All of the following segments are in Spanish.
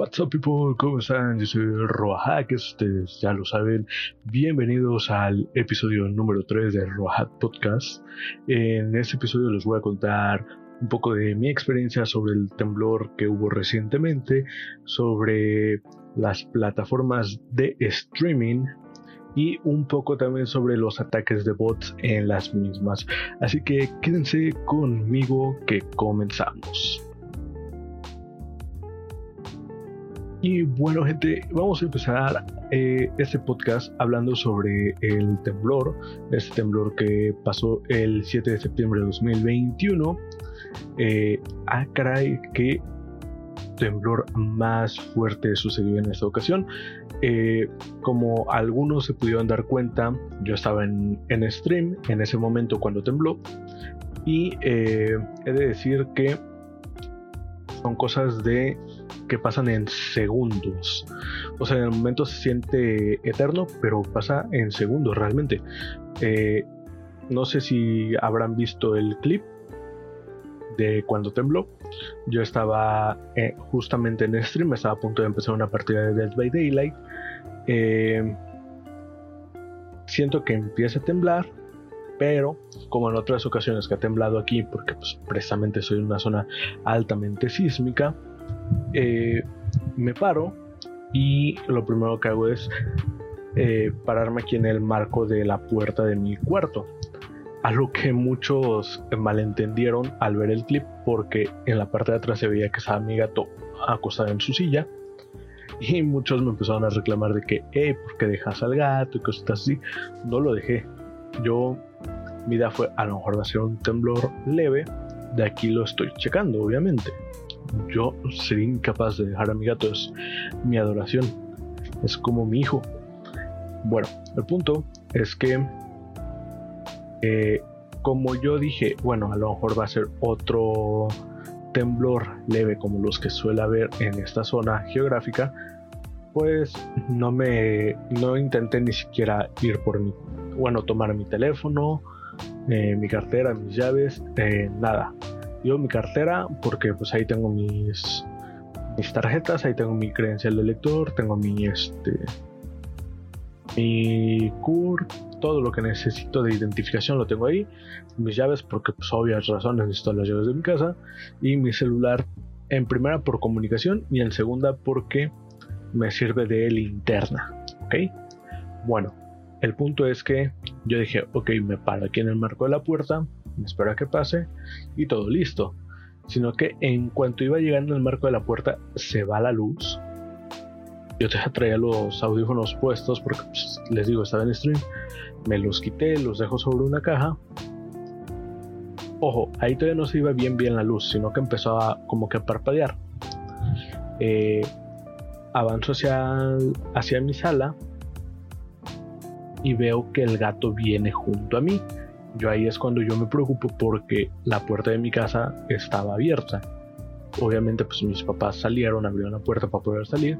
What's up people, ¿cómo están? Yo soy Roahack, ustedes ya lo saben. Bienvenidos al episodio número 3 de Roahack Podcast. En este episodio les voy a contar un poco de mi experiencia sobre el temblor que hubo recientemente, sobre las plataformas de streaming y un poco también sobre los ataques de bots en las mismas. Así que quédense conmigo que comenzamos. Y bueno gente, vamos a empezar eh, este podcast hablando sobre el temblor, este temblor que pasó el 7 de septiembre de 2021. Eh, ah, caray, qué temblor más fuerte sucedió en esta ocasión. Eh, como algunos se pudieron dar cuenta, yo estaba en, en stream en ese momento cuando tembló. Y he de decir que son cosas de que pasan en segundos. O sea, en el momento se siente eterno, pero pasa en segundos realmente. Eh, no sé si habrán visto el clip de cuando tembló. Yo estaba eh, justamente en stream, estaba a punto de empezar una partida de Dead by Daylight. Eh, siento que empieza a temblar, pero como en otras ocasiones que ha temblado aquí, porque pues, precisamente soy una zona altamente sísmica, eh, me paro y lo primero que hago es eh, pararme aquí en el marco de la puerta de mi cuarto. Algo que muchos malentendieron al ver el clip porque en la parte de atrás se veía que estaba mi gato acostado en su silla y muchos me empezaron a reclamar de que, hey, ¿por qué dejas al gato y cosas así? No lo dejé. Yo, mi idea fue, a lo mejor va a ser un temblor leve, de aquí lo estoy checando, obviamente yo sería incapaz de dejar a mi gato, es mi adoración, es como mi hijo. Bueno, el punto es que, eh, como yo dije, bueno, a lo mejor va a ser otro temblor leve como los que suele haber en esta zona geográfica, pues no me, no intenté ni siquiera ir por mi, bueno, tomar mi teléfono, eh, mi cartera, mis llaves, eh, nada yo mi cartera porque pues ahí tengo mis mis tarjetas, ahí tengo mi credencial de lector, tengo mi este mi CURP, todo lo que necesito de identificación lo tengo ahí, mis llaves porque pues obvias razones necesito las llaves de mi casa y mi celular en primera por comunicación y en segunda porque me sirve de linterna, ¿ok? Bueno, el punto es que yo dije, ok, me paro aquí en el marco de la puerta, me espero a que pase y todo listo. Sino que en cuanto iba llegando al marco de la puerta, se va la luz. Yo traía los audífonos puestos porque pues, les digo, estaba en stream. Me los quité, los dejo sobre una caja. Ojo, ahí todavía no se iba bien bien la luz, sino que empezó a como que a parpadear. Eh, avanzo hacia, hacia mi sala y veo que el gato viene junto a mí. Yo ahí es cuando yo me preocupo porque la puerta de mi casa estaba abierta. Obviamente pues mis papás salieron, abrieron la puerta para poder salir,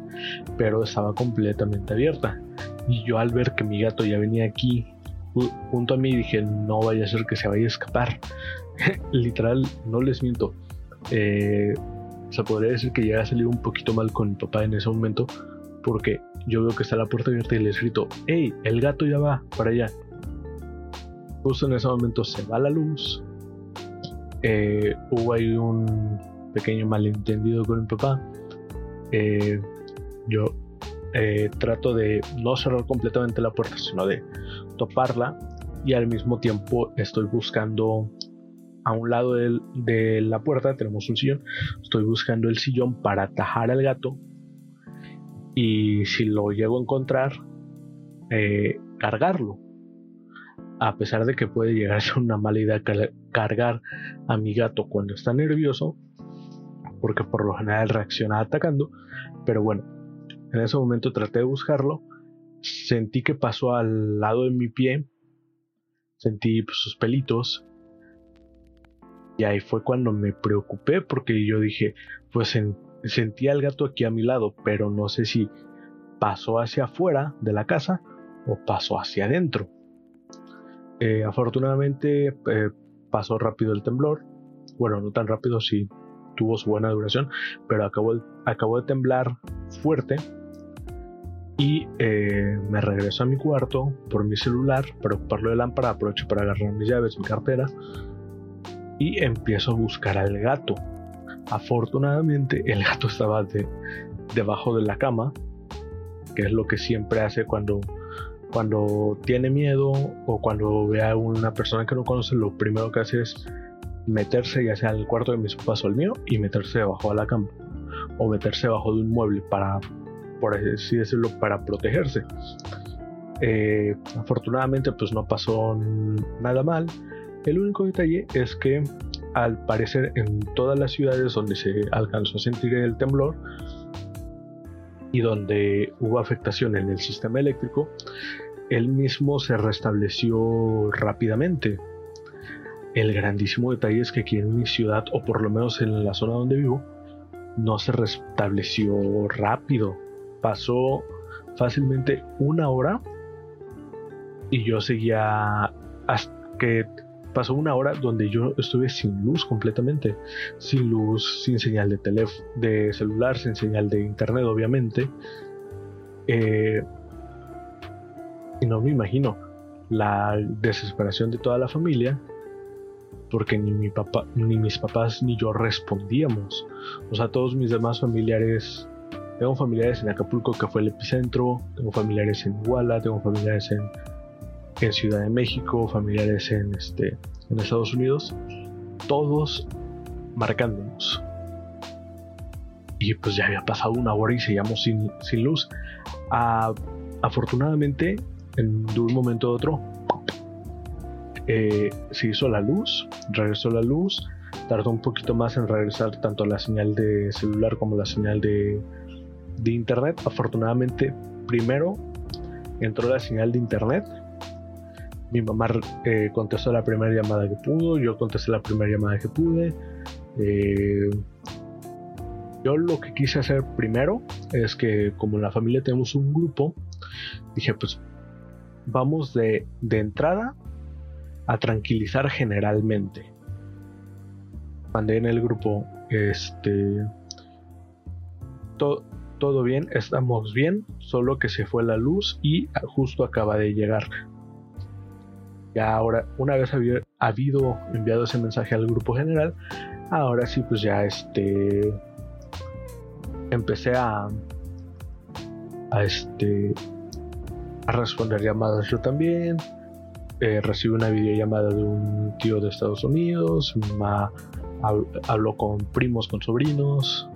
pero estaba completamente abierta. Y yo al ver que mi gato ya venía aquí junto a mí dije, no vaya a ser que se vaya a escapar. Literal, no les miento. Eh, se podría decir que ya ha salido un poquito mal con mi papá en ese momento, porque yo veo que está la puerta abierta y les grito, hey, el gato ya va para allá. Justo en ese momento se va la luz. Eh, hubo ahí un pequeño malentendido con mi papá. Eh, yo eh, trato de no cerrar completamente la puerta, sino de toparla. Y al mismo tiempo estoy buscando a un lado de la puerta, tenemos un sillón. Estoy buscando el sillón para atajar al gato. Y si lo llego a encontrar, cargarlo a pesar de que puede llegar a ser una mala idea cargar a mi gato cuando está nervioso, porque por lo general reacciona atacando, pero bueno, en ese momento traté de buscarlo, sentí que pasó al lado de mi pie, sentí pues, sus pelitos, y ahí fue cuando me preocupé porque yo dije, pues sentí al gato aquí a mi lado, pero no sé si pasó hacia afuera de la casa o pasó hacia adentro. Eh, afortunadamente eh, pasó rápido el temblor. Bueno, no tan rápido, sí tuvo su buena duración, pero acabó, acabó de temblar fuerte y eh, me regreso a mi cuarto por mi celular para ocuparlo de lámpara, aprovecho para agarrar mis llaves, mi cartera y empiezo a buscar al gato. Afortunadamente el gato estaba de, debajo de la cama, que es lo que siempre hace cuando, cuando tiene miedo o cuando ve a una persona que no conoce, lo primero que hace es meterse ya sea al cuarto de mis papás o el mío y meterse debajo de la cama o meterse debajo de un mueble para por así decirlo, para protegerse. Eh, afortunadamente, pues no pasó nada mal. El único detalle es que, al parecer, en todas las ciudades donde se alcanzó a sentir el temblor y donde hubo afectación en el sistema eléctrico, el mismo se restableció rápidamente. El grandísimo detalle es que aquí en mi ciudad, o por lo menos en la zona donde vivo, no se restableció rápido pasó fácilmente una hora y yo seguía hasta que pasó una hora donde yo estuve sin luz completamente, sin luz, sin señal de teléfono, de celular, sin señal de internet, obviamente. Eh, y no me imagino la desesperación de toda la familia, porque ni mi papá, ni mis papás, ni yo respondíamos. O sea, todos mis demás familiares tengo familiares en Acapulco, que fue el epicentro. Tengo familiares en Iguala. Tengo familiares en, en Ciudad de México. Familiares en, este, en Estados Unidos. Todos marcándonos. Y pues ya había pasado una hora y seguíamos sin, sin luz. afortunadamente, en, de un momento a otro, eh, se hizo la luz, regresó la luz, tardó un poquito más en regresar tanto la señal de celular como la señal de, de internet. Afortunadamente, primero entró la señal de internet. Mi mamá eh, contestó la primera llamada que pudo, yo contesté la primera llamada que pude. Eh, yo lo que quise hacer primero es que como en la familia tenemos un grupo, dije pues vamos de, de entrada a tranquilizar generalmente. Mandé en el grupo este todo, todo bien, estamos bien, solo que se fue la luz y justo acaba de llegar. Ya ahora, una vez había habido enviado ese mensaje al grupo general, ahora sí pues ya este empecé a a este a responder llamadas yo también. Eh, recibí una videollamada de un tío de Estados Unidos, habló con primos, con sobrinos,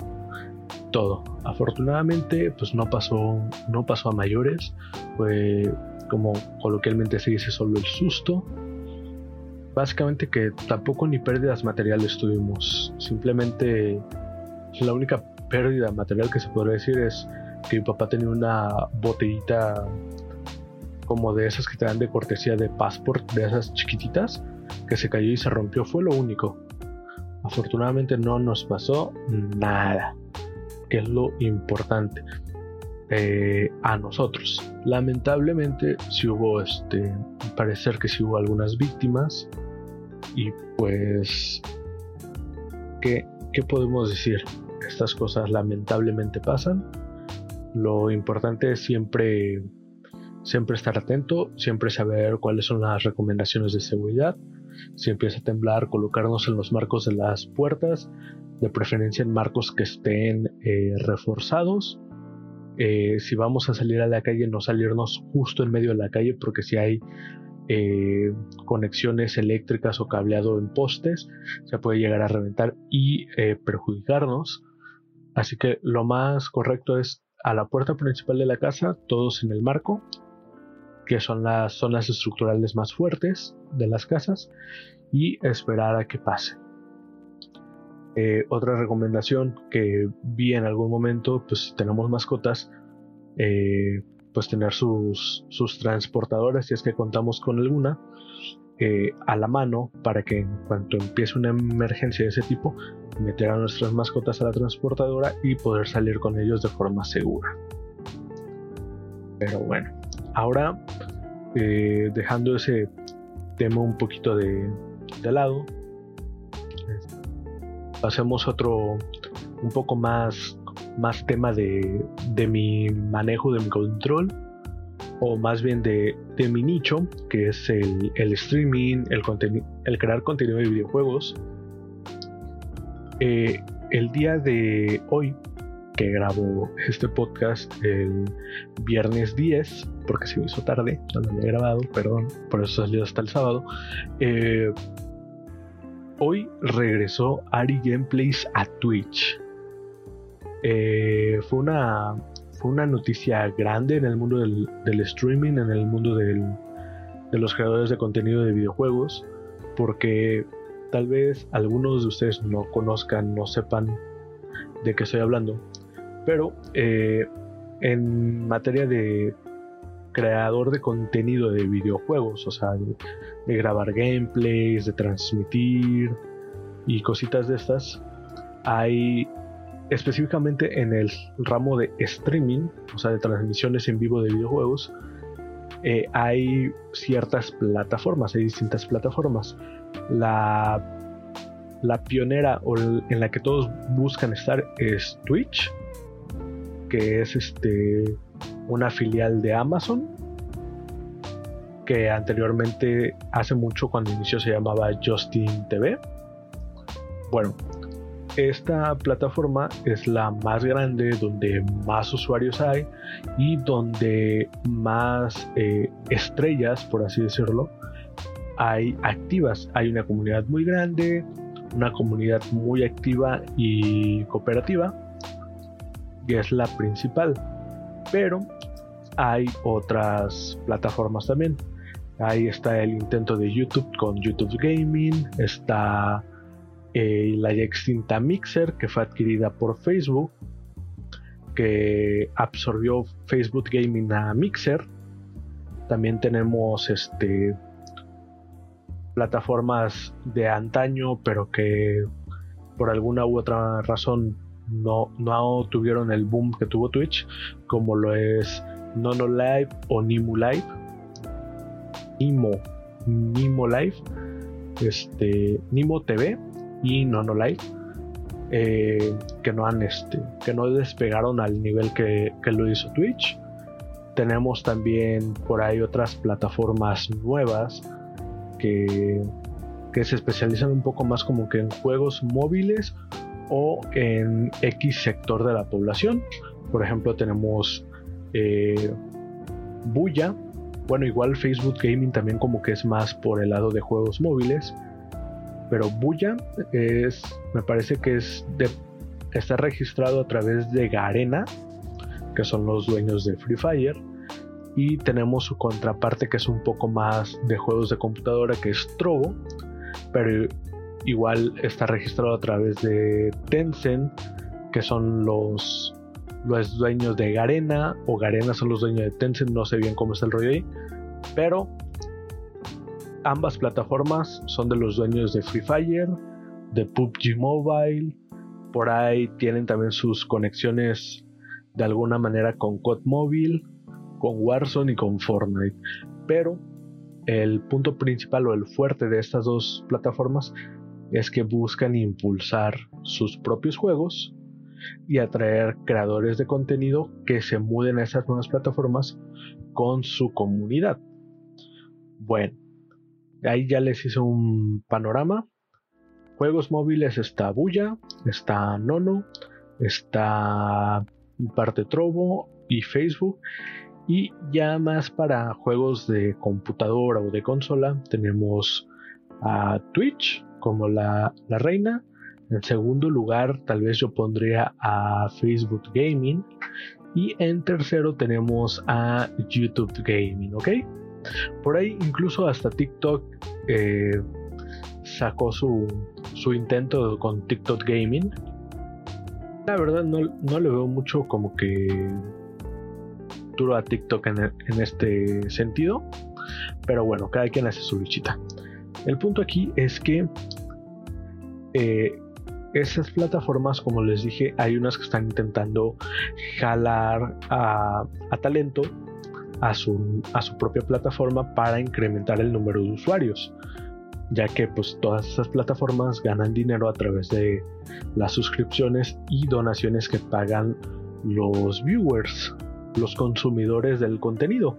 todo. Afortunadamente, pues no pasó, no pasó a mayores. Fue como coloquialmente se dice solo el susto. Básicamente que tampoco ni pérdidas materiales tuvimos. Simplemente la única pérdida material que se podría decir es que mi papá tenía una botellita como de esas que te dan de cortesía de passport, de esas chiquititas, que se cayó y se rompió. Fue lo único. Afortunadamente no nos pasó nada que es lo importante eh, a nosotros. Lamentablemente, si hubo este, parecer que si hubo algunas víctimas y pues, ¿qué, ¿qué podemos decir? Estas cosas lamentablemente pasan. Lo importante es siempre, siempre estar atento, siempre saber cuáles son las recomendaciones de seguridad. Si empieza a temblar, colocarnos en los marcos de las puertas, de preferencia en marcos que estén eh, reforzados. Eh, si vamos a salir a la calle, no salirnos justo en medio de la calle, porque si hay eh, conexiones eléctricas o cableado en postes, se puede llegar a reventar y perjudicarnos. Así que lo más correcto es a la puerta principal de la casa, todos en el marco, que son las zonas estructurales más fuertes de las casas, y esperar a que pase. Eh, otra recomendación que vi en algún momento, pues si tenemos mascotas, eh, pues tener sus, sus transportadoras, si es que contamos con alguna, eh, a la mano para que en cuanto empiece una emergencia de ese tipo, meter a nuestras mascotas a la transportadora y poder salir con ellos de forma segura. Pero bueno, ahora dejando ese tema un poquito de, de lado, pasemos otro un poco más, más tema de, de mi manejo, de mi control, o más bien de, de mi nicho, que es el, el streaming, el, el crear contenido de videojuegos. Eh, el día de hoy, que grabo este podcast el viernes 10, porque se hizo tarde, no lo había grabado, perdón, por eso salió hasta el sábado. Eh, hoy regresó Ari Gameplays a Twitch. Eh, fue una fue una noticia grande en el mundo del, streaming, en el mundo de los creadores de contenido de videojuegos, porque tal vez algunos de ustedes no conozcan, no sepan de qué estoy hablando, pero eh, en materia de creador de contenido de videojuegos, o sea, de, grabar gameplays, de transmitir y cositas de estas, hay específicamente en el ramo de streaming, o sea, de transmisiones en vivo de videojuegos, eh, hay ciertas plataformas, hay distintas plataformas. La, la pionera o en la que todos buscan estar es Twitch, que es este una filial de Amazon, que anteriormente, hace mucho cuando inició se llamaba Justin TV. Bueno, esta plataforma es la más grande, donde más usuarios hay y donde más eh, estrellas, por así decirlo, hay activas. Hay una comunidad muy grande, una comunidad muy activa y cooperativa, y es la principal. Pero hay otras plataformas también. Ahí está el intento de YouTube con YouTube Gaming, está eh, la ya extinta Mixer, que fue adquirida por Facebook, que absorbió Facebook Gaming a Mixer. También tenemos este plataformas de antaño, pero que por alguna u otra razón no, no tuvieron el boom que tuvo Twitch, como lo es Nono Live o Nimo Live. Nimo, Nimo Live, este, Nimo TV y Nono Live eh, que no han este que no despegaron al nivel que, lo hizo Twitch tenemos también por ahí otras plataformas nuevas que, que se especializan un poco más como que en juegos móviles o en X sector de la población. Por ejemplo tenemos eh, Buya. Bueno igual Facebook Gaming también como que es más por el lado de juegos móviles pero Buya es, me parece que es está registrado a través de Garena, que son los dueños de Free Fire, y tenemos su contraparte que es un poco más de juegos de computadora, que es Trovo, pero igual está registrado a través de Tencent, que son los, los dueños de Garena, o Garena son los dueños de Tencent, no sé bien cómo es el rollo ahí, pero ambas plataformas son de los dueños de Free Fire, de PUBG Mobile, por ahí tienen también sus conexiones de alguna manera con COD Mobile, con Warzone y con Fortnite. Pero el punto principal o el fuerte de estas dos plataformas es que buscan impulsar sus propios juegos y atraer creadores de contenido que se muden a esas nuevas plataformas con su comunidad. Bueno, Ahí ya les hice un panorama. Juegos móviles está Buya, está Nono, está parte Trovo y Facebook. Y ya más para juegos de computadora o de consola tenemos a Twitch como la, la reina. En segundo lugar tal vez yo pondría a Facebook Gaming. Y en tercero tenemos a YouTube Gaming, ¿ok? Por ahí incluso hasta TikTok eh, sacó su, su intento con TikTok Gaming. La verdad no, le veo mucho como que duro a TikTok en, este sentido. Pero bueno, cada quien hace su bichita. El punto aquí es que eh, esas plataformas, como les dije, hay unas que están intentando jalar a, talento a su, a su propia plataforma para incrementar el número de usuarios. ya que pues todas esas plataformas ganan dinero a través de las suscripciones y donaciones que pagan los viewers, los consumidores del contenido.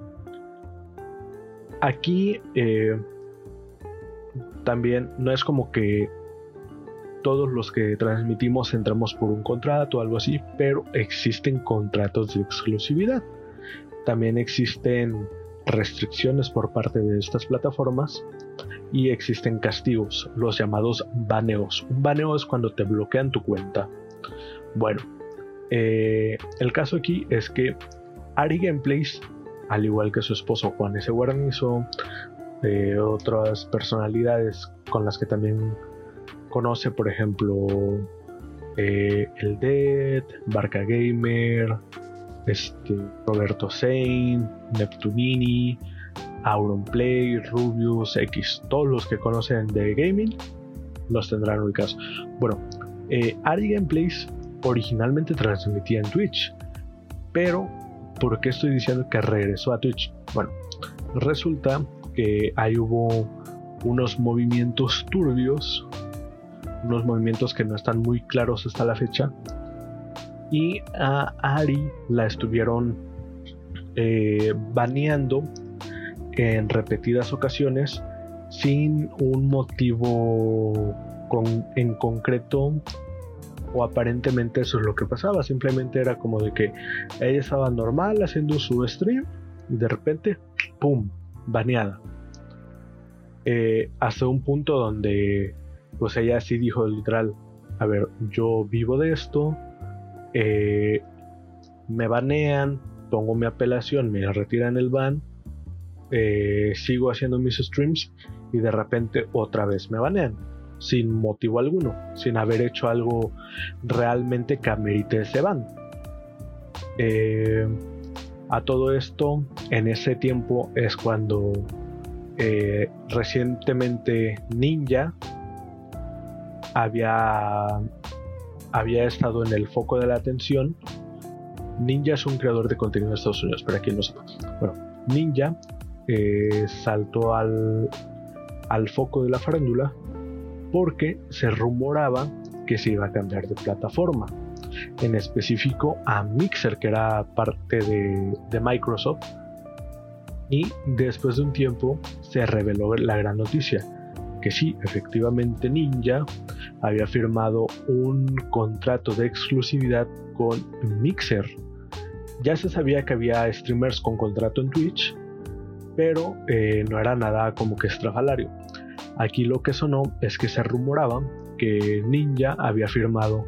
Aquí eh, también no es como que todos los que transmitimos entramos por un contrato o algo así, pero existen contratos de exclusividad. También existen restricciones por parte de estas plataformas y existen castigos, los llamados baneos. Un baneo es cuando te bloquean tu cuenta. Bueno, eh, el caso aquí es que Ari Gameplays, al igual que su esposo Juan S. Guarnizo, eh, otras personalidades con las que también conoce, por ejemplo, eh, El Dead, Barca Gamer, este, Roberto Sein, Neptunini, Auronplay, Rubius, X, todos los que conocen de gaming los tendrán ubicados. Bueno, eh, Ari Gameplays originalmente transmitía en Twitch, pero ¿por qué estoy diciendo que regresó a Twitch? Bueno, resulta que ahí hubo unos movimientos turbios, unos movimientos que no están muy claros hasta la fecha, y a Ari la estuvieron eh, baneando en repetidas ocasiones sin un motivo en concreto o aparentemente eso es lo que pasaba, simplemente era como de que ella estaba normal haciendo su stream y de repente, ¡pum!, baneada. Eh, hasta un punto donde pues ella sí dijo literal, a ver, yo vivo de esto, eh, me banean, pongo mi apelación, me retiran el ban eh, sigo haciendo mis streams y de repente otra vez me banean sin motivo alguno, sin haber hecho algo realmente que amerite ese ban. Eh, a todo esto, en ese tiempo es cuando recientemente Ninja había, había estado en el foco de la atención. Ninja es un creador de contenido de Estados Unidos, para quien no sepa. Bueno, Ninja eh, saltó al, al foco de la farándula porque se rumoraba que se iba a cambiar de plataforma, en específico a Mixer, que era parte de, de Microsoft. Y después de un tiempo se reveló la gran noticia, que sí, efectivamente Ninja había firmado un contrato de exclusividad con Mixer. Ya se sabía que había streamers con contrato en Twitch, pero eh, no era nada como que estrafalario. Aquí lo que sonó es que se rumoraba que Ninja había firmado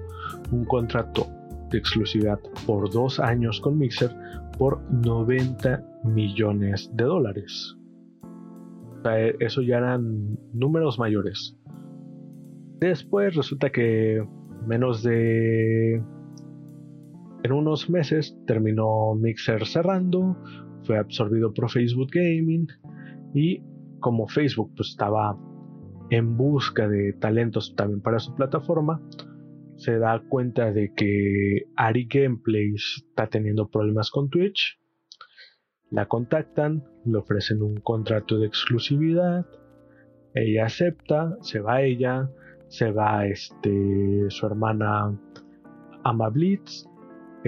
un contrato de exclusividad por dos años con Mixer por 90 millones de dólares. O sea, e, eso ya eran números mayores. Después resulta que menos de... En unos meses terminó Mixer cerrando, fue absorbido por Facebook Gaming y como Facebook pues, estaba en busca de talentos también para su plataforma, se da cuenta de que Ari Gameplays está teniendo problemas con Twitch. La contactan, le ofrecen un contrato de exclusividad. Ella acepta, se va ella, se va este, su hermana Ama Blitz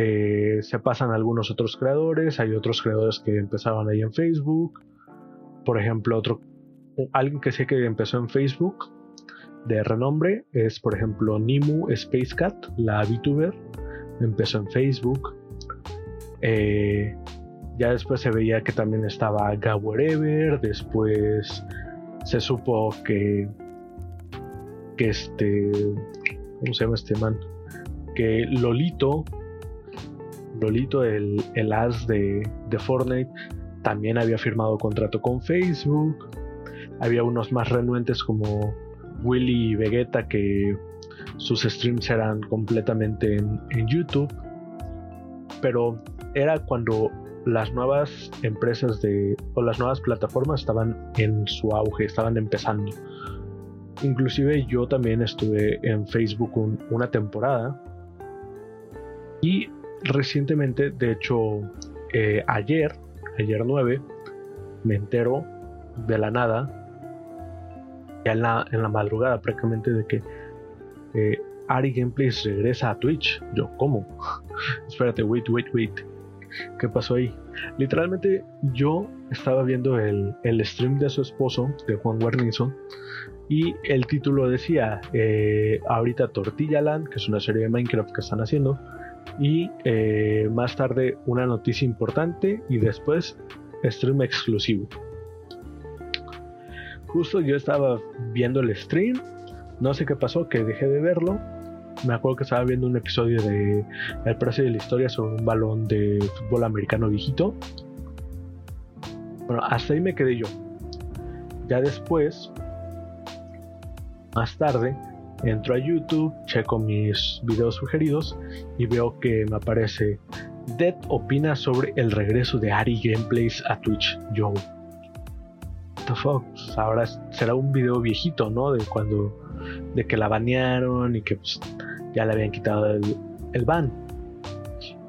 eh, se pasan algunos otros creadores, hay otros creadores que empezaron ahí en Facebook. Por ejemplo, otro, alguien que sé que empezó en Facebook de renombre es, por ejemplo, Nimu Space Cat, la VTuber, empezó en Facebook. Eh, ya después se veía que también estaba Ever, después se supo que, que este, ¿cómo se llama este man? Que Lolito Lolito, el, el as de, de Fortnite, también había firmado contrato con Facebook. Había unos más renuentes como Willy y Vegeta que sus streams eran completamente en, en, YouTube. Pero era cuando las nuevas empresas de o las nuevas plataformas estaban en su auge, estaban empezando. Inclusive yo también estuve en Facebook una temporada y recientemente, de hecho, eh, ayer, ayer 9, me entero de la nada ya en la, en la madrugada prácticamente de que eh, Ari Gameplays regresa a Twitch. Yo, ¿cómo? Espérate, wait, wait, wait. ¿Qué pasó ahí? Literalmente yo estaba viendo el, el stream de su esposo, de Juan Guarnizo, y el título decía, eh, ahorita Tortilla Land, que es una serie de Minecraft que están haciendo, y eh, más tarde una noticia importante y después stream exclusivo. Justo yo estaba viendo el stream, no sé qué pasó, que dejé de verlo. Me acuerdo que estaba viendo un episodio de El precio de la historia sobre un balón de fútbol americano viejito. Bueno, hasta ahí me quedé yo. Ya después, más tarde, entro a YouTube, checo mis videos sugeridos y veo que me aparece Dead opina sobre el regreso de Ari Gameplays a Twitch. Yo, pues, ahora será un video viejito, ¿no? De cuando, de que la banearon y que pues, ya le habían quitado el, el ban.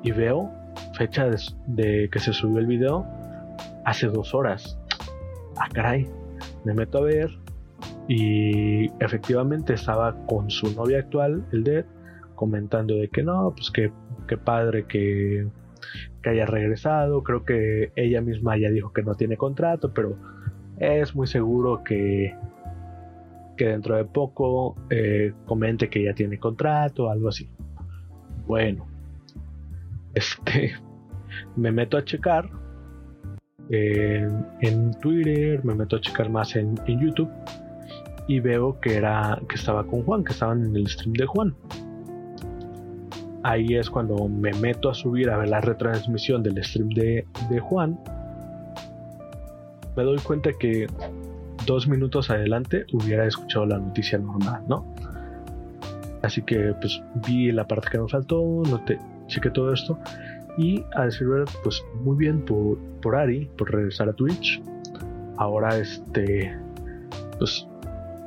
Y veo fecha de, que se subió el video hace dos horas. Ah, caray. Me meto a ver y efectivamente estaba con su novia actual, el Dead, comentando de que no, pues que, padre que, que haya regresado. Creo que ella misma ya dijo que no tiene contrato, pero es muy seguro que, que dentro de poco eh, comente que ya tiene contrato, algo así. Bueno, este, me meto a checar en Twitter, me meto a checar más en, en, YouTube y veo que era que estaba con Juan, que estaban en el stream de Juan. Ahí es cuando me meto a subir a ver la retransmisión del stream de, de Juan me doy cuenta que dos minutos adelante hubiera escuchado la noticia normal, ¿no? Así que pues vi la parte que me faltó, noté, chequé todo esto y a decir verdad, pues muy bien por, por Ari, por regresar a Twitch. Ahora este, pues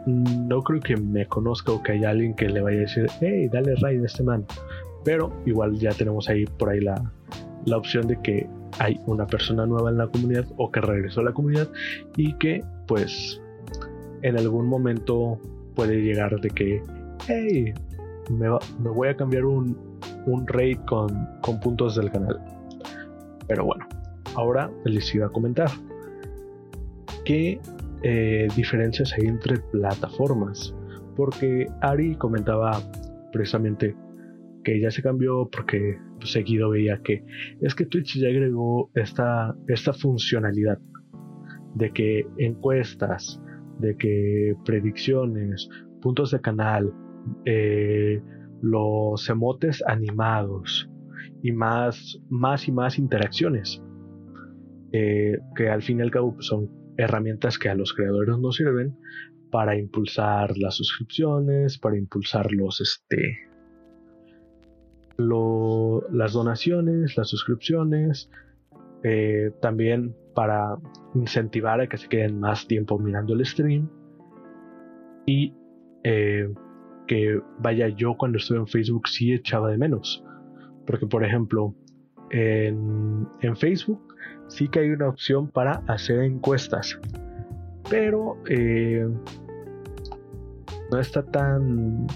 no creo que me conozca o que haya alguien que le vaya a decir, hey, dale raid a este man. Pero igual ya tenemos ahí por ahí la, la opción de que hay una persona nueva en la comunidad o que regresó a la comunidad y que pues en algún momento puede llegar de que hey me, voy a cambiar un, un raid con, con, puntos del canal pero bueno ahora les iba a comentar qué eh, diferencias hay entre plataformas porque Ari comentaba precisamente que ya se cambió porque pues, seguido veía que es que Twitch ya agregó esta, esta funcionalidad de que encuestas, de que predicciones, puntos de canal, eh, los emotes animados y más, más y más interacciones. Eh, que al fin y al cabo pues, son herramientas que a los creadores nos sirven para impulsar las suscripciones, para impulsar los, este, las donaciones, las suscripciones, eh, también para incentivar a que se queden más tiempo mirando el stream. Y eh, que vaya yo cuando estuve en Facebook sí echaba de menos. Porque por ejemplo en, Facebook sí que hay una opción para hacer encuestas. Pero eh, no está tan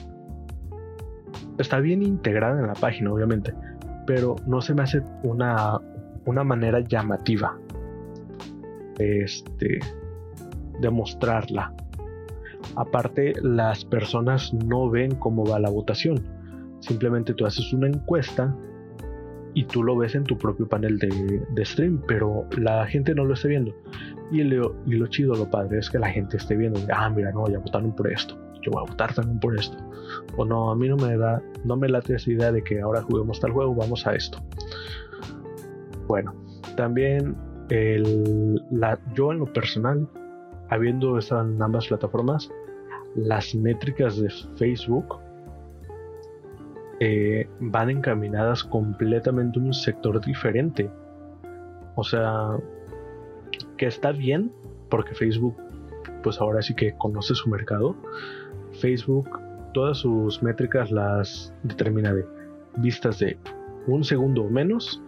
está bien integrada en la página, obviamente, pero no se me hace una, una manera llamativa este, de mostrarla. Aparte, las personas no ven cómo va la votación. Simplemente tú haces una encuesta y tú lo ves en tu propio panel de, stream, pero la gente no lo está viendo. Y lo, y lo chido, lo padre es que la gente esté viendo, ah, mira, no, ya votaron por esto yo voy a votar también por esto. O no, a mí no me da, no me late esa idea de que ahora juguemos tal juego, vamos a esto. Bueno, también el, yo en lo personal, habiendo estado en ambas plataformas, las métricas de Facebook eh, van encaminadas completamente a un sector diferente. O sea, que está bien, porque Facebook, pues ahora sí que conoce su mercado, Facebook todas sus métricas las determina de vistas de un segundo o menos,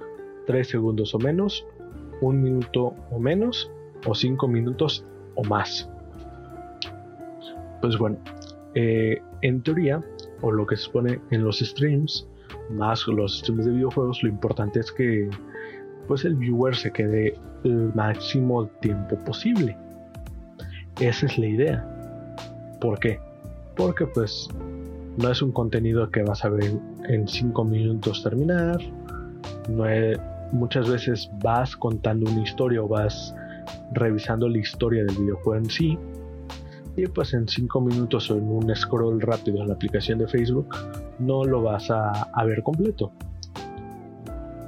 tres segundos o menos, un minuto o menos o cinco minutos o más. pues bueno, eh, en teoría, o lo que se supone en los streams, más los streams de videojuegos, lo importante es que pues el viewer se quede el máximo tiempo posible. Esa es la idea. ¿Por qué? Porque pues no es un contenido que vas a ver en 5 minutos terminar. No muchas veces vas contando una historia o vas revisando la historia del videojuego en sí y pues en 5 minutos o en un scroll rápido en la aplicación de Facebook no lo vas a, ver completo.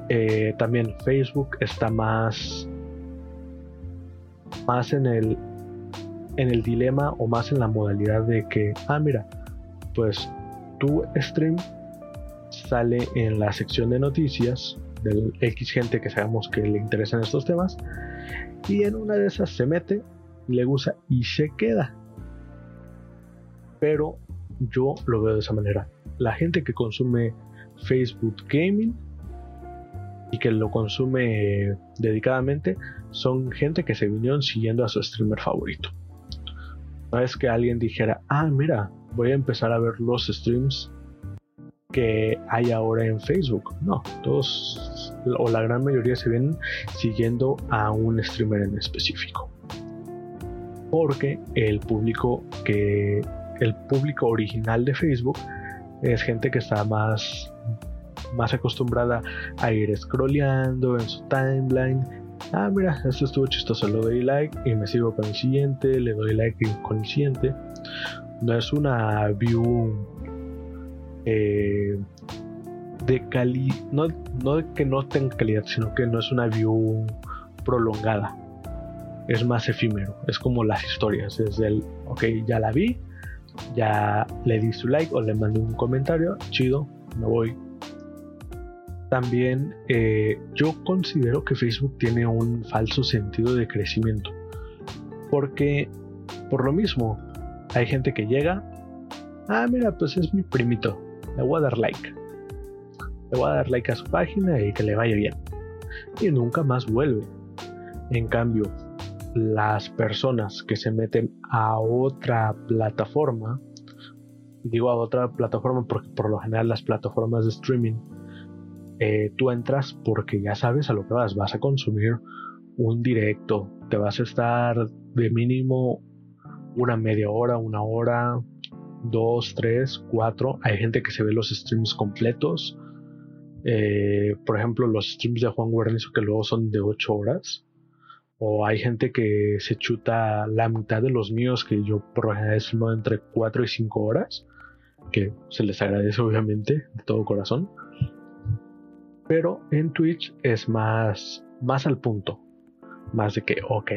Eh, también Facebook está más más en el en el dilema o más en la modalidad de que ah mira pues tu stream sale en la sección de noticias del X gente que sabemos que le interesan estos temas y en una de esas se mete le gusta y se queda pero yo lo veo de esa manera. La gente que consume Facebook Gaming y que lo consume dedicadamente son gente que se vinieron siguiendo a su streamer favorito. No es que alguien dijera, ah, mira, voy a empezar a ver los streams que hay ahora en Facebook. No, todos o la gran mayoría se ven siguiendo a un streamer en específico. Porque el público que el público original de Facebook es gente que está más, más acostumbrada a ir scrolleando en su timeline. Ah, mira, esto estuvo chistoso, le doy like y me sigo con el siguiente, le doy like con el siguiente. No es una view eh, de calidad, no, no que no tenga calidad, sino que no es una view prolongada. Es más efímero, es como las historias, es el, ok, ya la vi, ya le di su like o le mandé un comentario, chido, me voy. También eh, yo considero que Facebook tiene un falso sentido de crecimiento. Porque por lo mismo, hay gente que llega, ah, mira, pues es mi primito, le voy a dar like. Le voy a dar like a su página y que le vaya bien. Y nunca más vuelve. En cambio, las personas que se meten a otra plataforma, digo a otra plataforma porque por lo general las plataformas de streaming, eh, tú entras porque ya sabes a lo que vas, vas a consumir un directo, te vas a estar de mínimo una media hora, una hora, dos, tres, cuatro. Hay gente que se ve los streams completos. Eh, por ejemplo, los streams de Juan Guarnizo que luego son de ocho horas o hay gente que se chuta la mitad de los míos, que yo por lo entre 4 y 5 horas, que se les agradece obviamente de todo corazón. Pero en Twitch es más, más al punto, más de que, ok,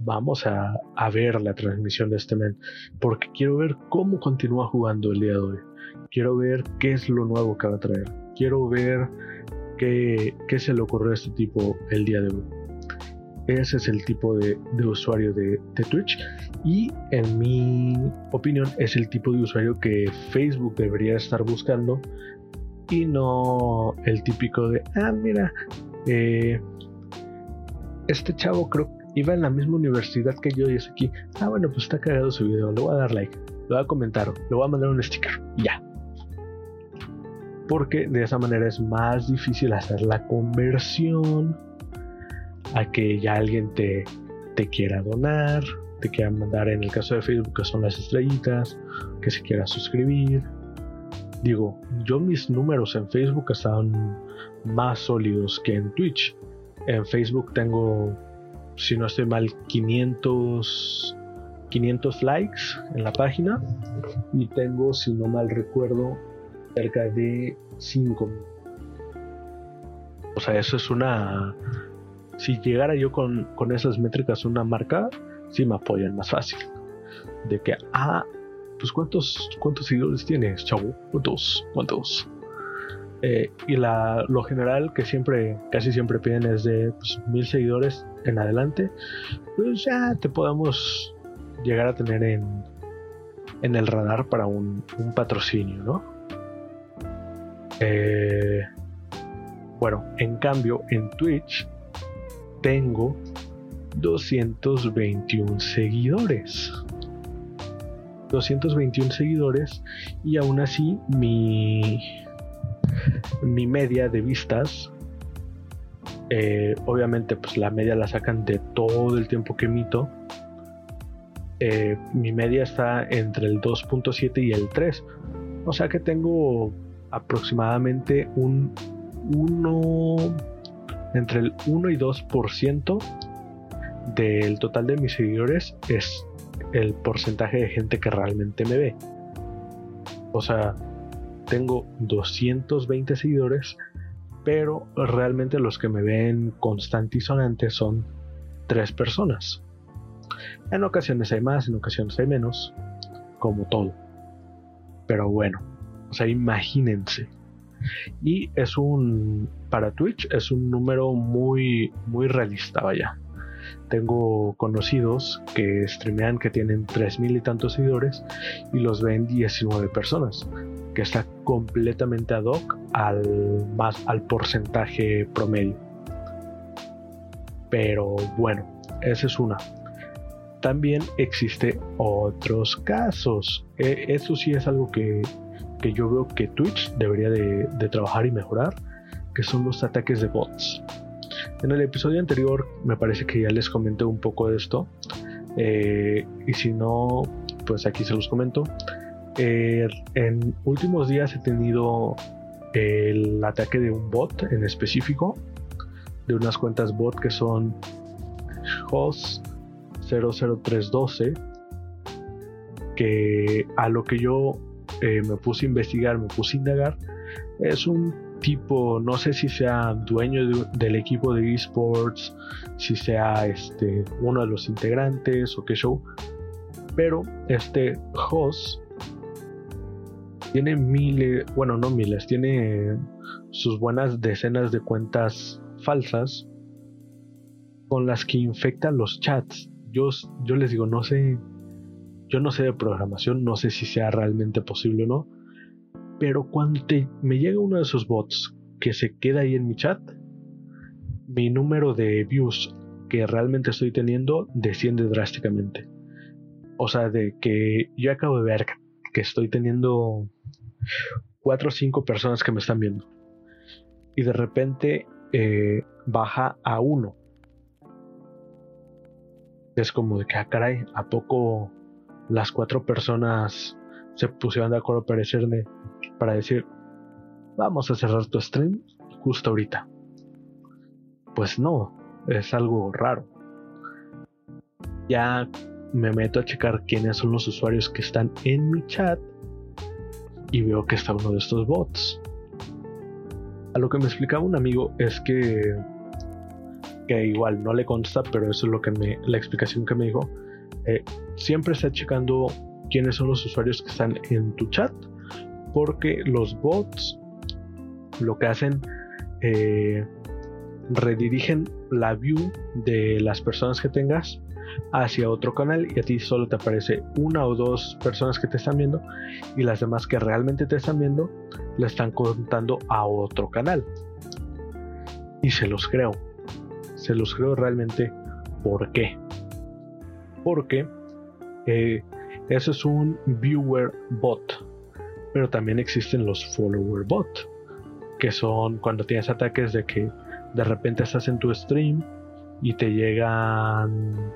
vamos a, a ver la transmisión de este men, porque quiero ver cómo continúa jugando el día de hoy. Quiero ver qué es lo nuevo que va a traer. Quiero ver qué, qué se le ocurrió a este tipo el día de hoy. Ese es el tipo de, usuario de, Twitch. Y en mi opinión es el tipo de usuario que Facebook debería estar buscando. Y no el típico de, ah, mira, eh, este chavo creo que iba en la misma universidad que yo y es aquí. Ah, bueno, pues está cagado su video, le voy a dar like, le voy a comentar, le voy a mandar un sticker. ya. Porque de esa manera es más difícil hacer la conversión a que ya alguien te, te quiera donar, te quiera mandar en el caso de Facebook que son las estrellitas, que se quiera suscribir. Digo, yo mis números en Facebook están más sólidos que en Twitch. En Facebook tengo, si no estoy mal, 500, 500 likes en la página y tengo, si no mal recuerdo, cerca de 5. O sea, eso es una si llegara yo con, esas métricas una marca, sí me apoyan más fácil. De que, ah, pues cuántos, cuántos seguidores tienes, chavo, cuántos, cuántos. Eh, y la, lo general que siempre, casi siempre piden es de pues, mil seguidores en adelante, pues ya te podamos llegar a tener en, en el radar para un, un patrocinio, ¿no? Eh, bueno, en cambio, en Twitch tengo 221 seguidores. 221 seguidores y aún así mi, mi media de vistas eh, obviamente pues la media la sacan de todo el tiempo que emito. Eh, mi media está entre el 2.7 y el 3 o sea que tengo aproximadamente un 1 entre el 1 y 2% del total de mis seguidores es el porcentaje de gente que realmente me ve. O sea, tengo 220 seguidores, pero realmente los que me ven constante y sonante son 3 personas. En ocasiones hay más, en ocasiones hay menos, como todo. Pero bueno, o sea, imagínense. Y es un, para Twitch, es un número muy, muy realista, vaya. Tengo conocidos que streamean que tienen 3.000 y tantos seguidores y los ven 19 personas, que está completamente ad hoc al, al porcentaje promedio. Pero bueno, esa es una. También existe otros casos. E, eso sí es algo que, que, yo veo que Twitch debería de, de trabajar y mejorar, que son los ataques de bots. En el episodio anterior me parece que ya les comenté un poco de esto. Eh, y si no, pues aquí se los comento. Eh, en últimos días he tenido el ataque de un bot en específico. De unas cuentas bot que son host 00312. Que a lo que yo eh, me puse a investigar, me puse a indagar, es un tipo, no sé si sea dueño del equipo de esports, si sea este, uno de los integrantes o qué show, pero este host tiene miles, bueno, no miles, tiene sus buenas decenas de cuentas falsas con las que infecta los chats. Yo, yo les digo, no sé, yo no sé de programación, no sé si sea realmente posible o no, pero cuando me llega uno de esos bots que se queda ahí en mi chat, mi número de views que realmente estoy teniendo desciende drásticamente. O sea, de que yo acabo de ver que estoy teniendo 4 o 5 personas que me están viendo. Y de repente eh, baja a 1. Es como de que, ah, caray, ¿a poco las 4 personas se pusieron de acuerdo para decirme, para decir, vamos a cerrar tu stream justo ahorita. Pues no, es algo raro. Ya me meto a checar quiénes son los usuarios que están en mi chat y veo que está uno de estos bots. A lo que me explicaba un amigo es que que igual no le consta, pero eso es lo que me la explicación que me dijo. Eh, siempre está checando quiénes son los usuarios que están en tu chat porque los bots lo que hacen eh, redirigen la view de las personas que tengas hacia otro canal y a ti solo te aparece una o dos personas que te están viendo y las demás que realmente te están viendo le están contando a otro canal. Y se los creo se los creo realmente. ¿por qué? porque eh, eso es un viewer bot pero también existen los follower bot, que son cuando tienes ataques de que de repente estás en tu stream y te llegan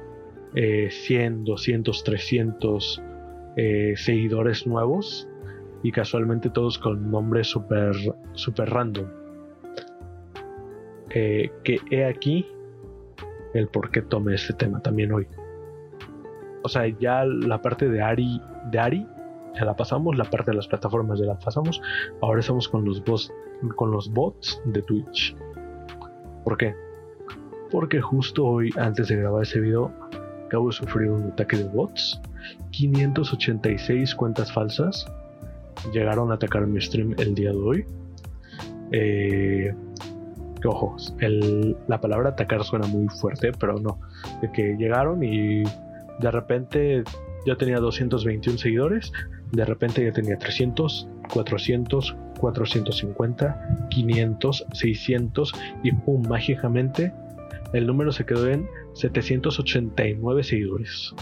100, 200, 300 seguidores nuevos y casualmente todos con nombres super, super random. Eh, que he aquí el por qué tomé este tema también hoy. O sea, ya la parte de Ari, de Ari ya la pasamos, la parte de las plataformas ya la pasamos, ahora estamos con los bots, con los bots de Twitch. ¿Por qué? Porque justo hoy, antes de grabar ese video, acabo de sufrir un ataque de bots. 586 cuentas falsas llegaron a atacar mi stream el día de hoy. Eh, ojo, la palabra atacar suena muy fuerte, pero no. De que llegaron y de repente yo tenía 221 seguidores, de repente ya tenía 300, 400, 450, 500, 600 y pum, mágicamente el número se quedó en 789 seguidores.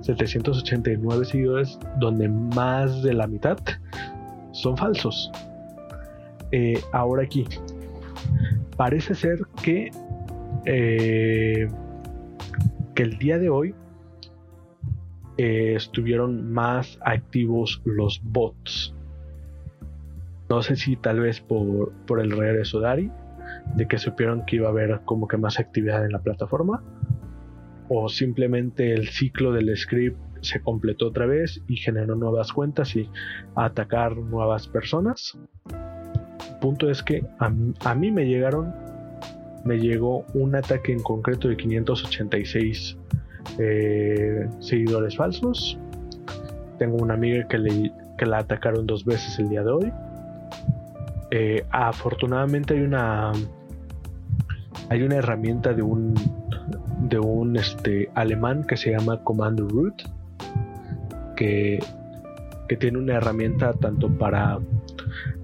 789 seguidores donde más de la mitad son falsos. Eh, ahora aquí, parece ser que, eh, que el día de hoy eh, estuvieron más activos los bots. No sé si tal vez por, por el regreso de Ari, de que supieron que iba a haber como que más actividad en la plataforma, o simplemente el ciclo del script se completó otra vez y generó nuevas cuentas y atacar nuevas personas. El punto es que a, mí me llegaron, me llegó un ataque en concreto de 586 eh, seguidores falsos. Tengo una amiga que, le, que la atacaron dos veces el día de hoy. Eh, afortunadamente hay una hay una herramienta de un de un este, alemán que se llama Command Root que, que tiene una herramienta tanto para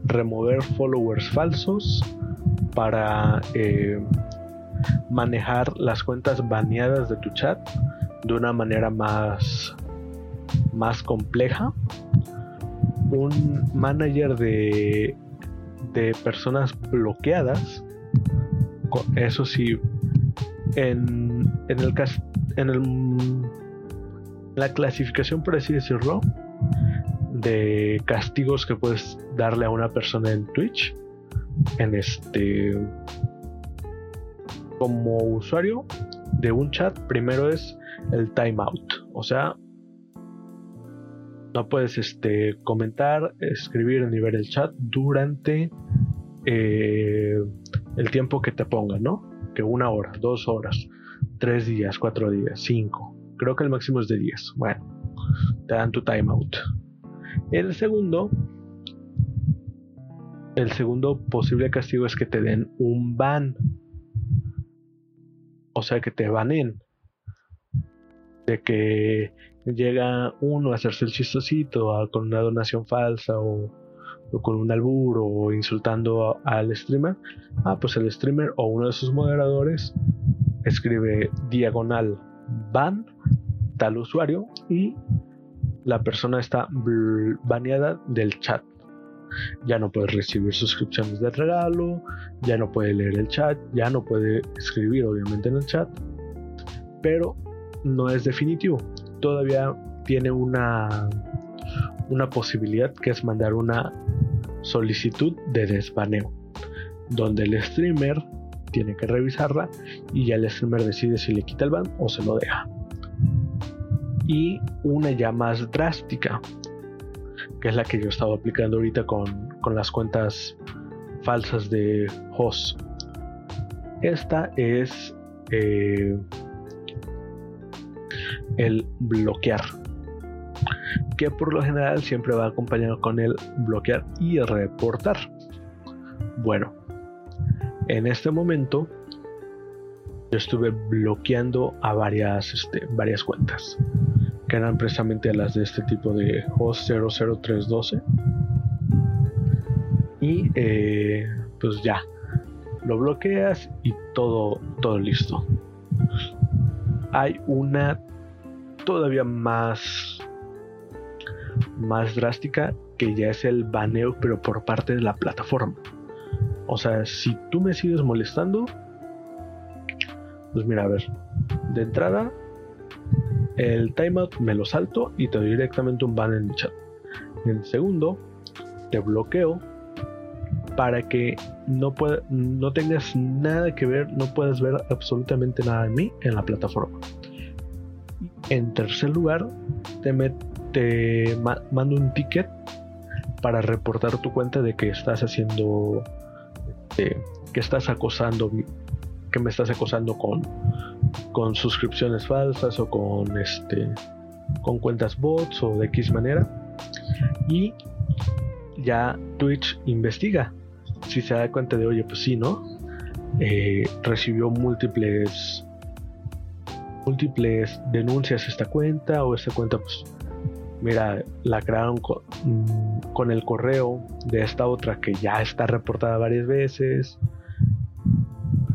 remover followers falsos para eh, manejar las cuentas baneadas de tu chat de una manera más más compleja. Un manager de de personas bloqueadas eso sí en, en el en el la clasificación por así decirlo de castigos que puedes darle a una persona en Twitch en este como usuario de un chat primero es el timeout o sea no puedes este comentar escribir ni ver el chat durante eh, el tiempo que te ponga no que una hora, dos horas, tres días, cuatro días, cinco. Creo que el máximo es de diez. Bueno, te dan tu timeout. El segundo, el segundo posible castigo es que te den un ban. O sea, que te banen. De que llega uno a hacerse el chistosito con una donación falsa o con un albur o insultando al streamer, ah, pues el streamer o uno de sus moderadores escribe diagonal ban tal usuario y la persona está baneada del chat. Ya no puede recibir suscripciones de regalo, ya no puede leer el chat, ya no puede escribir obviamente en el chat, pero no es definitivo. Todavía tiene una una posibilidad que es mandar una solicitud de desbaneo, donde el streamer tiene que revisarla y ya el streamer decide si le quita el ban o se lo deja. Y una ya más drástica, que es la que yo estaba aplicando ahorita con, las cuentas falsas de host. Esta es eh, el bloquear que por lo general siempre va acompañado con el bloquear y reportar. Bueno, en este momento yo estuve bloqueando a varias, este, varias cuentas que eran precisamente las de este tipo de host 00312 y eh, pues ya lo bloqueas y todo todo listo hay una todavía más más drástica que ya es el baneo pero por parte de la plataforma. O sea, si tú me sigues molestando, pues mira, a ver, de entrada, el timeout me lo salto y te doy directamente un ban en mi chat. En segundo, te bloqueo para que no, no tengas nada que ver, no puedas ver absolutamente nada de mí en la plataforma. En tercer lugar, te, mando un ticket para reportar tu cuenta de que estás haciendo este, que estás acosando que me estás acosando con con suscripciones falsas o con este con cuentas bots o de X manera y ya Twitch investiga si se da cuenta de oye pues sí no eh, recibió múltiples múltiples denuncias esta cuenta o esta cuenta pues mira, la crearon mm, con, el correo de esta otra que ya está reportada varias veces.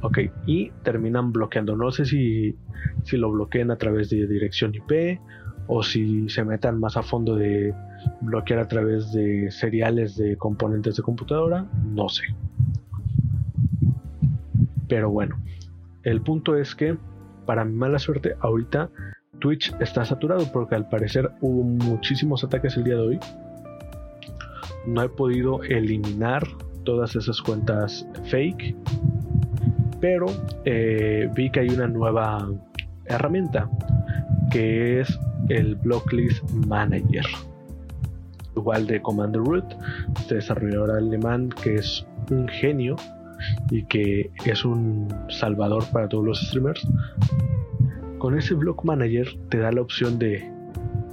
Ok, y terminan bloqueando. No sé si, si lo bloquean a través de dirección IP o si se metan más a fondo de bloquear a través de seriales de componentes de computadora, no sé. Pero bueno, el punto es que para mi mala suerte ahorita Twitch está saturado porque al parecer hubo muchísimos ataques el día de hoy. No he podido eliminar todas esas cuentas fake, pero eh, vi que hay una nueva herramienta que es el Blocklist Manager. Igual de Commander Root, este desarrollador alemán que es un genio y que es un salvador para todos los streamers, con ese Block Manager te da la opción de,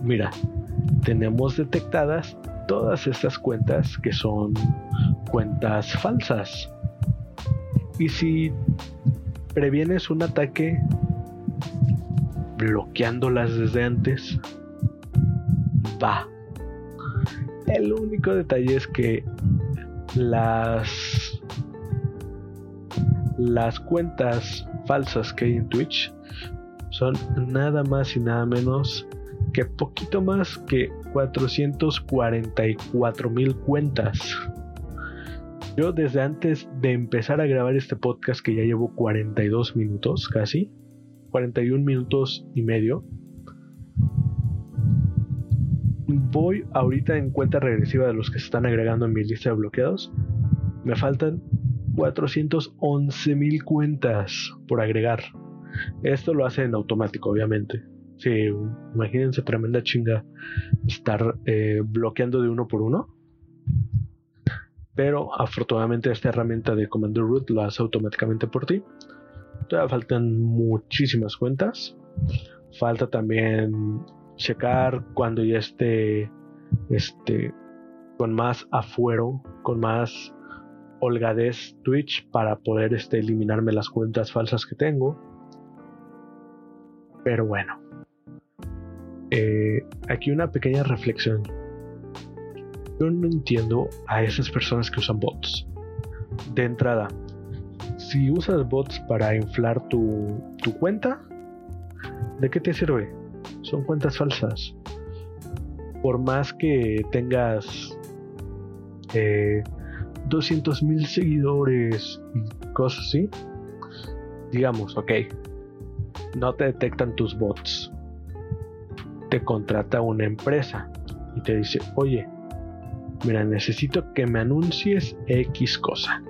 mira, tenemos detectadas todas estas cuentas que son cuentas falsas. Y si previenes un ataque bloqueándolas desde antes, va. El único detalle es que las las cuentas falsas que hay en Twitch son nada más y nada menos que poquito más que 444 mil cuentas. Yo desde antes de empezar a grabar este podcast que ya llevo 42 minutos casi, 41 minutos y medio, voy ahorita en cuenta regresiva de los que se están agregando en mi lista de bloqueados. Me faltan 411 mil cuentas por agregar. Esto lo hace en automático, obviamente. Sí, imagínense tremenda chinga estar eh, bloqueando de uno por uno. Pero afortunadamente esta herramienta de Commander Root lo hace automáticamente por ti. Todavía faltan muchísimas cuentas. Falta también checar cuando ya esté este, con más afuero, con más holgadez Twitch para poder este, eliminarme las cuentas falsas que tengo. Pero bueno, eh, aquí una pequeña reflexión. Yo no entiendo a esas personas que usan bots. De entrada, si usas bots para inflar tu, tu cuenta, ¿de qué te sirve? Son cuentas falsas. Por más que tengas eh, 200 mil seguidores y cosas así, digamos, ok, no te detectan tus bots. Te contrata una empresa y te dice, oye, mira, necesito que me anuncies X cosa.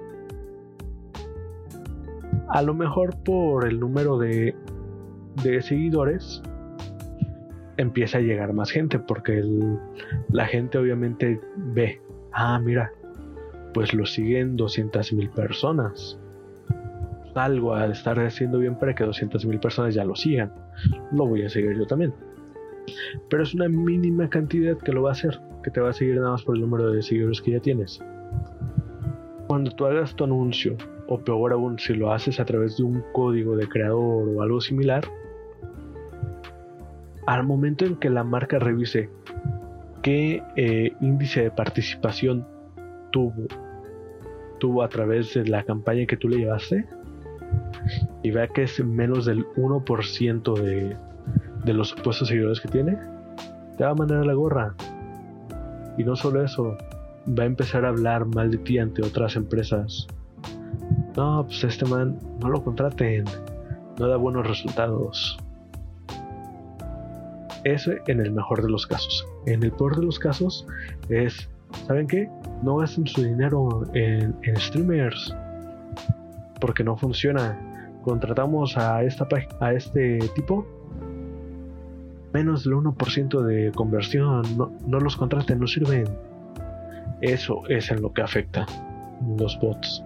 A lo mejor por el número de, de seguidores empieza a llegar más gente porque la gente obviamente ve, ah, mira, pues lo siguen 200 mil personas algo a estar haciendo bien para que 200.000 personas ya lo sigan. Lo voy a seguir yo también. Pero es una mínima cantidad que lo va a hacer, que te va a seguir nada más por el número de seguidores que ya tienes. Cuando tú hagas tu anuncio, o peor aún, si lo haces a través de un código de creador o algo similar, al momento en que la marca revise qué eh, índice de participación tuvo, tuvo a través de la campaña que tú le llevaste, y vea que es menos del 1% de, de los supuestos seguidores que tiene, te va a mandar a la gorra. Y no solo eso, va a empezar a hablar mal de ti ante otras empresas. No, pues este man no lo contraten, no da buenos resultados. Eso en el mejor de los casos. En el peor de los casos es, ¿saben qué? No gasten su dinero en, en streamers porque no funciona. Contratamos a, esta, a este tipo, menos del 1% de conversión, no, no los contraten, no sirven. Eso es en lo que afecta los bots.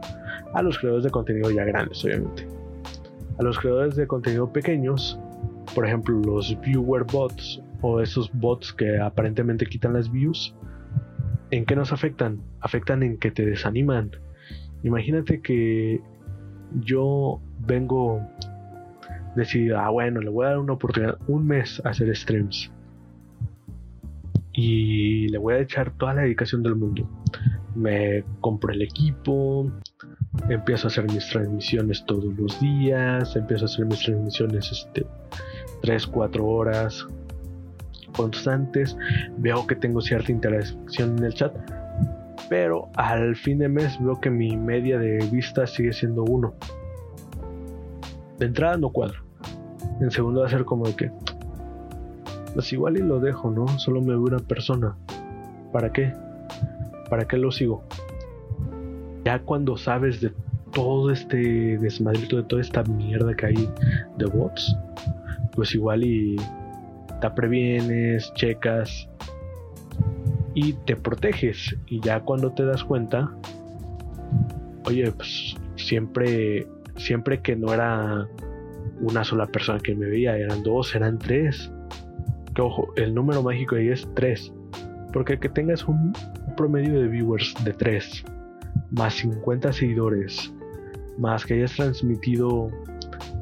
A los creadores de contenido ya grandes, obviamente. A los creadores de contenido pequeños, por ejemplo, los viewer bots o esos bots que aparentemente quitan las views, ¿en qué nos afectan? Afectan en que te desaniman. Imagínate que yo vengo decidido, ah, bueno, le voy a dar una oportunidad, un mes a hacer streams. Y le voy a echar toda la dedicación del mundo. Me compro el equipo, empiezo a hacer mis transmisiones todos los días, empiezo a hacer mis transmisiones este 3, 4 horas constantes, veo que tengo cierta interacción en el chat, pero al fin de mes veo que mi media de vista sigue siendo uno. De entrada no cuadro. En segundo va a ser como de que, pues igual y lo dejo, ¿no? Solo me ve una persona. ¿Para qué? ¿Para qué lo sigo? Ya cuando sabes de todo este desmadrito, de toda esta mierda que hay de bots, pues igual y te previenes, checas y te proteges. Y ya cuando te das cuenta, oye, pues siempre, siempre que no era una sola persona que me veía, eran dos, eran tres que ojo, el número mágico ahí es 3. Porque que tengas un promedio de viewers de 3, más 50 seguidores, más que hayas transmitido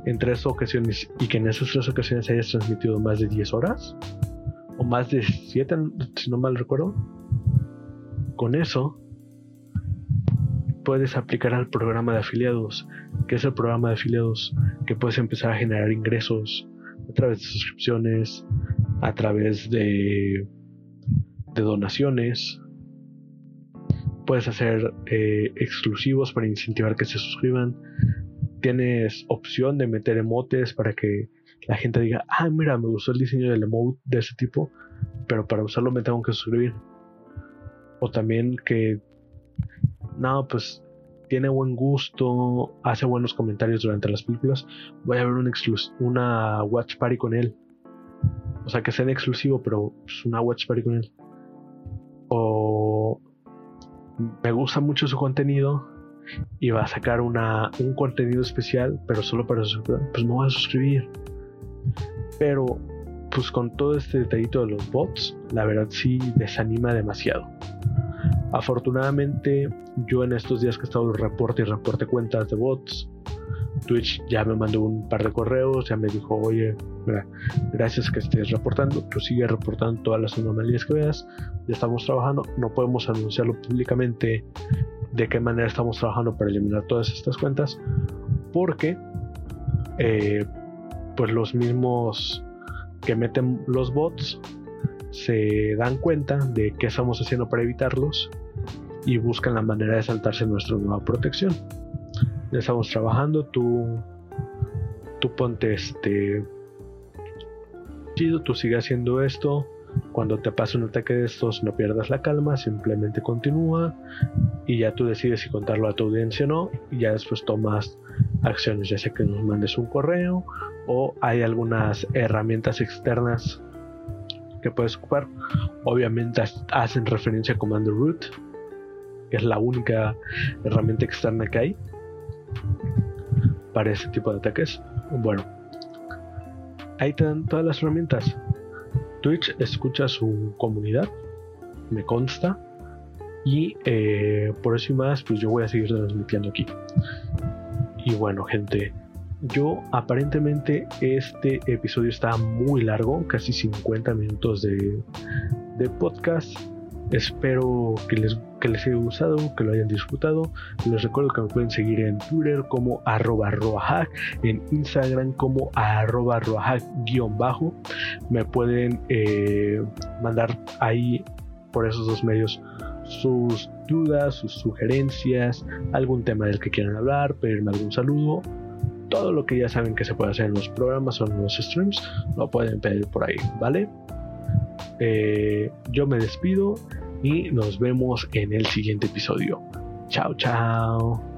en tres ocasiones y que en esas tres ocasiones hayas transmitido más de 10 horas, o más de 7, si no mal recuerdo, con eso puedes aplicar al programa de afiliados, que es el programa de afiliados que puedes empezar a generar ingresos a través de suscripciones, a través de, donaciones. Puedes hacer eh, exclusivos para incentivar que se suscriban. Tienes opción de meter emotes para que la gente diga, ah, mira, me gustó el diseño del emote de ese tipo, pero para usarlo me tengo que suscribir. O también que, no, pues tiene buen gusto, hace buenos comentarios durante las películas, voy a ver un una watch party con él. O sea, que sea en exclusivo, pero es una watch party con él. O me gusta mucho su contenido y va a sacar una, un contenido especial, pero solo para. Pues me voy a suscribir. Pero, pues con todo este detallito de los bots, la verdad sí desanima demasiado. Afortunadamente, yo en estos días que he estado reporte y reporte cuentas de bots, Twitch ya me mandó un par de correos, ya me dijo, oye, gracias que estés reportando, tú sigue reportando todas las anomalías que veas, ya estamos trabajando, no podemos anunciarlo públicamente de qué manera estamos trabajando para eliminar todas estas cuentas, porque eh, pues los mismos que meten los bots se dan cuenta de qué estamos haciendo para evitarlos y buscan la manera de saltarse nuestra nueva protección estamos trabajando, tú, tú ponte este chido, tú sigue haciendo esto. Cuando te pasa un ataque de estos, no pierdas la calma, simplemente continúa y ya tú decides si contarlo a tu audiencia o no. Y ya después tomas acciones, ya sea que nos mandes un correo o hay algunas herramientas externas que puedes ocupar. Obviamente hacen referencia a Commander Root, que es la única herramienta externa que hay para ese tipo de ataques. Bueno, ahí te dan todas las herramientas. Twitch escucha su comunidad, me consta, y eh, por eso y más, pues yo voy a seguir transmitiendo aquí. Y bueno, gente, yo aparentemente este episodio está muy largo, casi 50 minutos de, de podcast. Espero que les, que les haya gustado, que lo hayan disfrutado. Les recuerdo que me pueden seguir en Twitter como arroba roahack, en Instagram como arroba roahack bajo. Me pueden eh, mandar ahí por esos dos medios sus dudas, sus sugerencias, algún tema del que quieran hablar, pedirme algún saludo. Todo lo que ya saben que se puede hacer en los programas o en los streams, lo pueden pedir por ahí, ¿vale? Eh, yo me despido y nos vemos en el siguiente episodio. Chao, chao.